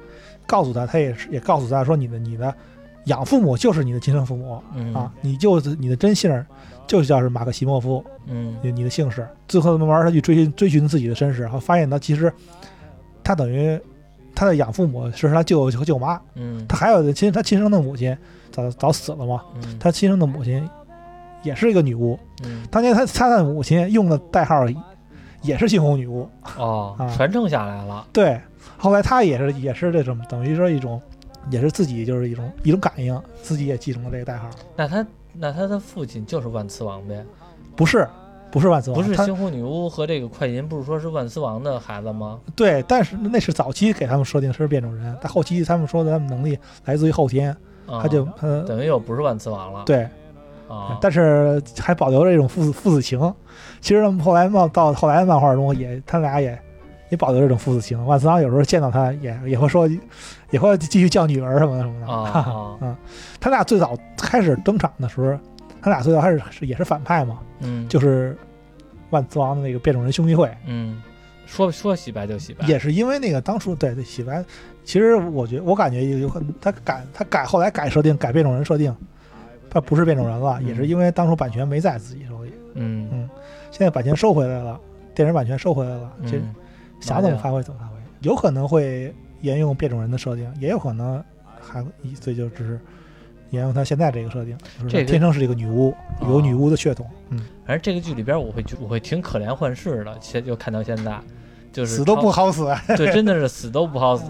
告诉他，他也是也告诉他说，你的你的养父母就是你的亲生父母嗯。啊，你就是你的真姓儿就是叫是马克西莫夫，嗯。你你的姓氏。最后慢慢他去追寻追寻自己的身世，然后发现他其实他等于他的养父母是他舅舅和舅妈，嗯。他还有的亲他亲生的母亲早早死了嘛，嗯。他亲生的母亲也是一个女巫，嗯。当年他他的母亲用的代号也是猩红女巫。哦啊，传承下来了。对，后来他也是也是这种等于说一种，也是自己就是一种一种感应，自己也继承了这个代号。那他那他的父亲就是万磁王呗？不是，不是万磁王，不是猩红女巫和这个快银，不是说是万磁王的孩子吗？对，但是那是早期给他们设定是变种人，但后期他们说的他们能力来自于后天，啊他就他等于又不是万磁王了。对，啊，但是还保留了一种父子父子情。其实他们后来漫到后来漫画中也，他俩也也保留这种父子情。万磁王有时候见到他也也会说，也会继续叫女儿什么的什么的。啊嗯他俩最早开始登场的时候，他俩最早开始是也是反派嘛，嗯，就是万磁王的那个变种人兄弟会，嗯，说说洗白就洗白，也是因为那个当初对对洗白，其实我觉我感觉有有可能他改他改后来改设定改变种人设定，他不是变种人了，嗯也是因为当初版权没在自己手里，嗯嗯现在版权收回来了，电影版权收回来了，其实嗯，想怎么发挥怎么发挥，有可能会沿用变种人的设定，也有可能还所以就只是沿用他现在这个设定，就是这个天生是一个女巫，有哦女巫的血统，嗯，反正这个剧里边我会觉我会挺可怜幻视的，其实就看到现在。就是死都不好死，*laughs* 对，真的是死都不好死，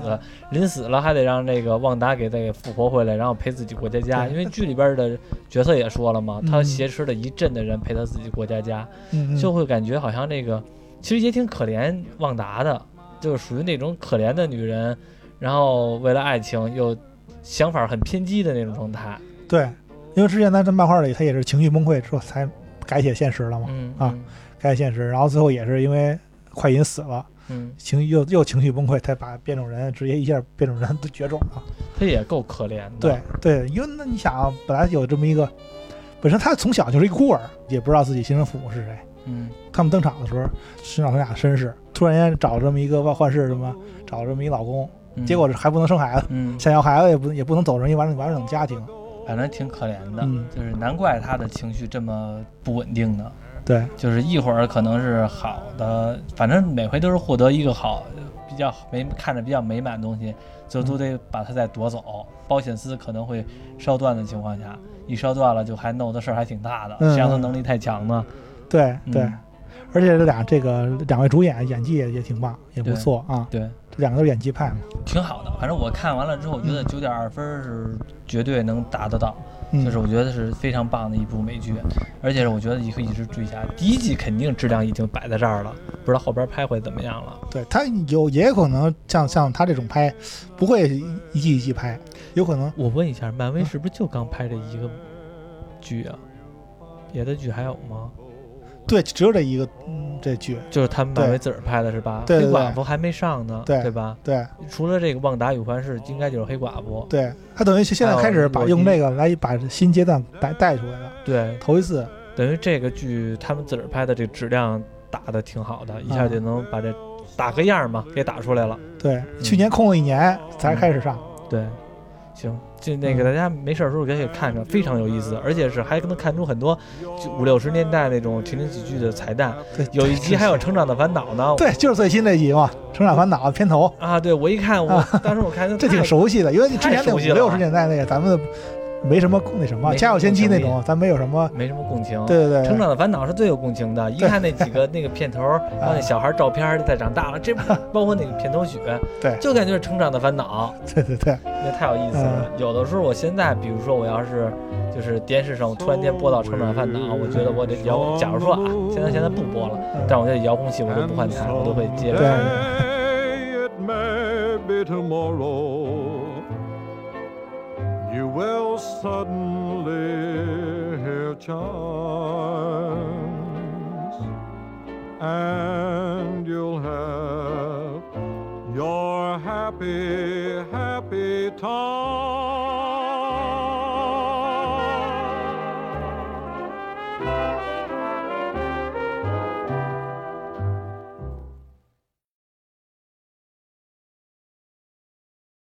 临死了还得让那个旺达给再给复活回来，然后陪自己过家家。因为剧里边的角色也说了嘛，他嗯挟持了一阵的人陪他自己过家家，嗯，嗯。就会感觉好像那个其实也挺可怜旺达的，就是属于那种可怜的女人，然后为了爱情又想法很偏激的那种状态。对，因为之前在这漫画里她也是情绪崩溃之后才改写现实了嘛，嗯啊，改写现实，然后最后也是因为快银死了。嗯，情绪又又情绪崩溃，才把变种人直接一下变种人都绝种了。他也够可怜的。对对，因为那你想啊，本来有这么一个，本身他从小就是一个孤儿，也不知道自己亲生父母是谁。嗯他们登场的时候寻找他俩的身世，突然间找这么一个外幻视什么，找这么一老公，嗯结果是还不能生孩子，嗯，想要孩子也不也不能走成一完整完整家庭。反正挺可怜的，嗯就是难怪他的情绪这么不稳定呢。对，就是一会儿可能是好的，反正每回都是获得一个好、比较美看着比较美满的东西，最后都得把它再夺走。保险丝可能会烧断的情况下，一烧断了就还弄的事儿还挺大的，嗯谁让他能力太强呢？对对，嗯而且这俩这个两位主演演技也也挺棒，也不错啊。对，这两个都是演技派嘛。挺好的。反正我看完了之后，我觉得九点二分是绝对能达得到，嗯，就是我觉得是非常棒的一部美剧，而且是我觉得你可以一直追下去。第一季肯定质量已经摆在这儿了，不知道后边拍会怎么样了。对他有也有可能像像他这种拍，不会一季一季拍，有可能我问一下，漫威是不是就刚拍这一个剧啊？别的剧还有吗？对只有这一个嗯这剧。就是他们漫对威自个儿拍的是吧？对对对黑寡妇还没上呢，对吧？对除了这个旺达与幻视，应该就是黑寡妇。对，他等于现在开始把用这个来把新阶段带带出来了，对，头一次。等于这个剧他们自个儿拍的这质量打的挺好的，一下就能把这打个样儿嘛给打出来了。对，去年空了一年才开始上。对，行，就那个嗯大家没事儿的时候可以看看，非常有意思，而且是还能看出很多就五六十年代那种情景喜剧的彩蛋。对，有一集还有《成长的烦恼》呢。对，就是最新那集嘛，《成长烦恼》片头，啊，对我一看，我当时我看 *laughs* 这挺熟悉的，因为你之前那五六十年代那个咱们没什么那什么《家有仙妻》那种，咱没有什么。没什么共情。对对对，成长的烦恼是最有共情的，一看那几个那个片头，*laughs* 然后那小孩照片再长大了，这 *laughs* 包括那个片头曲，对。就感觉是成长的烦恼，对对对，那太有意思了。有的时候我现在，比如说我要是就是电视上突然间播到成长的烦恼，我觉得我得遥，假如说啊，现在现在不播了，但我觉得遥控器我都不换台，我都会接着。看。you will suddenly hear chimes, and you'll have your happy, happy time.